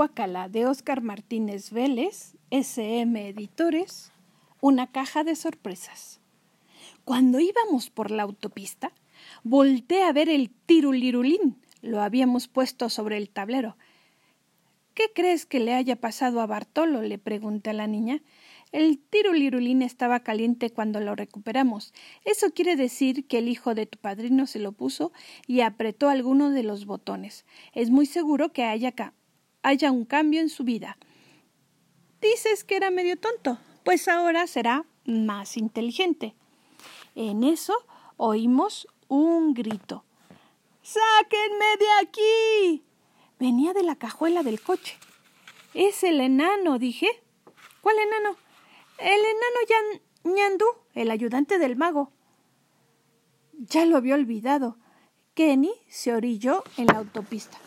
Guacala de Óscar Martínez Vélez, SM Editores, una caja de sorpresas. Cuando íbamos por la autopista, volteé a ver el tirulirulín. Lo habíamos puesto sobre el tablero. ¿Qué crees que le haya pasado a Bartolo? le pregunté a la niña. El tirulirulín estaba caliente cuando lo recuperamos. Eso quiere decir que el hijo de tu padrino se lo puso y apretó alguno de los botones. Es muy seguro que haya, haya un cambio en su vida. Dices que era medio tonto, pues ahora será más inteligente. En eso oímos un grito. ¡Sáquenme de aquí! Venía de la cajuela del coche. Es el enano, dije. ¿Cuál enano? El enano Ñandú, el ayudante del mago. Ya lo había olvidado. Kenny se orilló en la autopista.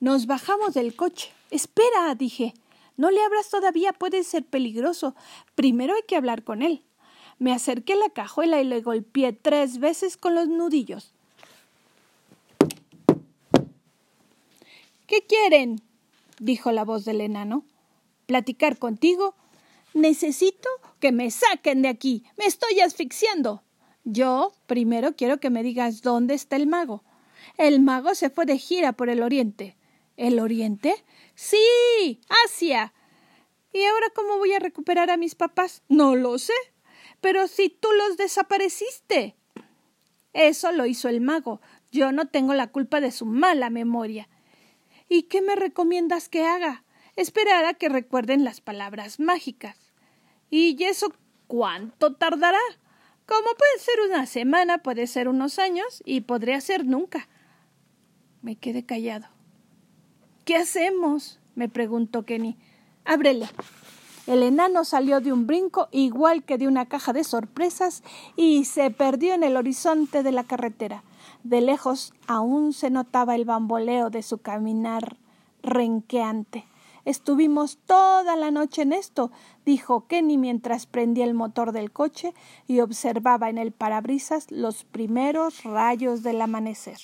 Nos bajamos del coche. Espera, dije. No le abras todavía, puede ser peligroso. Primero hay que hablar con él. Me acerqué a la cajuela y le golpeé tres veces con los nudillos. ¿Qué quieren? dijo la voz del enano. ¿Platicar contigo? Necesito que me saquen de aquí. Me estoy asfixiando. Yo primero quiero que me digas dónde está el mago. El mago se fue de gira por el oriente. ¿El Oriente? Sí, Asia. ¿Y ahora cómo voy a recuperar a mis papás? No lo sé. Pero si tú los desapareciste. Eso lo hizo el mago. Yo no tengo la culpa de su mala memoria. ¿Y qué me recomiendas que haga? Esperar a que recuerden las palabras mágicas. ¿Y eso cuánto tardará? Como puede ser una semana, puede ser unos años y podría ser nunca. Me quedé callado. ¿Qué hacemos? me preguntó Kenny. Ábrele. El enano salió de un brinco igual que de una caja de sorpresas y se perdió en el horizonte de la carretera. De lejos aún se notaba el bamboleo de su caminar renqueante. Estuvimos toda la noche en esto, dijo Kenny mientras prendía el motor del coche y observaba en el parabrisas los primeros rayos del amanecer.